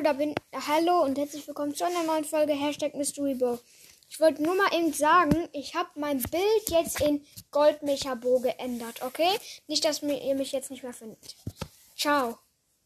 Hallo, da bin. Hallo und herzlich willkommen zu einer neuen Folge Hashtag MysteryBo. Ich wollte nur mal eben sagen, ich habe mein Bild jetzt in Goldmechabo geändert, okay? Nicht, dass ihr mich jetzt nicht mehr findet. Ciao.